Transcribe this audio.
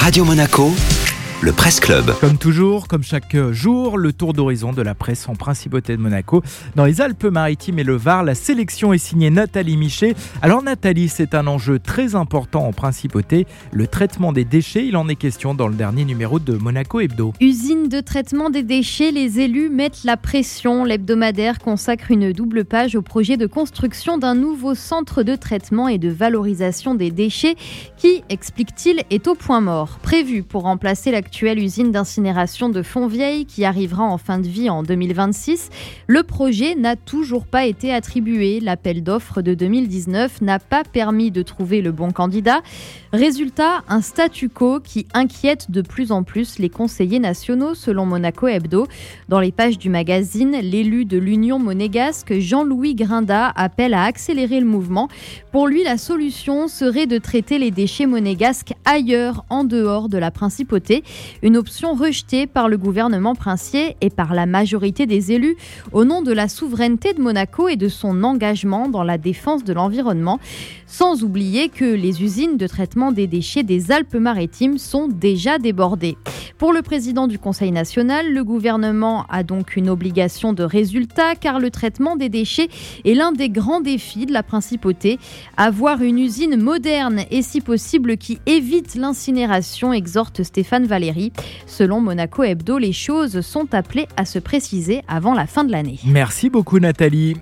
Radio Monaco, le Presse Club. Comme toujours, comme chaque jour, le tour d'horizon de la presse en principauté de Monaco. Dans les Alpes-Maritimes et le Var, la sélection est signée Nathalie Michet. Alors Nathalie, c'est un enjeu très important en principauté, le traitement des déchets. Il en est question dans le dernier numéro de Monaco Hebdo. Usine de traitement des déchets, les élus mettent la pression. L'hebdomadaire consacre une double page au projet de construction d'un nouveau centre de traitement et de valorisation des déchets qui, explique-t-il, est au point mort. Prévu pour remplacer la actuelle usine d'incinération de Fontvieille qui arrivera en fin de vie en 2026. Le projet n'a toujours pas été attribué. L'appel d'offres de 2019 n'a pas permis de trouver le bon candidat. Résultat, un statu quo qui inquiète de plus en plus les conseillers nationaux selon Monaco Hebdo. Dans les pages du magazine, l'élu de l'Union monégasque, Jean-Louis Grinda, appelle à accélérer le mouvement. Pour lui, la solution serait de traiter les déchets monégasques ailleurs, en dehors de la principauté. Une option rejetée par le gouvernement princier et par la majorité des élus au nom de la souveraineté de Monaco et de son engagement dans la défense de l'environnement. Sans oublier que les usines de traitement des déchets des Alpes-Maritimes sont déjà débordées. Pour le président du Conseil national, le gouvernement a donc une obligation de résultat car le traitement des déchets est l'un des grands défis de la principauté. Avoir une usine moderne et si possible qui évite l'incinération, exhorte Stéphane Valéry. Selon Monaco Hebdo, les choses sont appelées à se préciser avant la fin de l'année. Merci beaucoup Nathalie.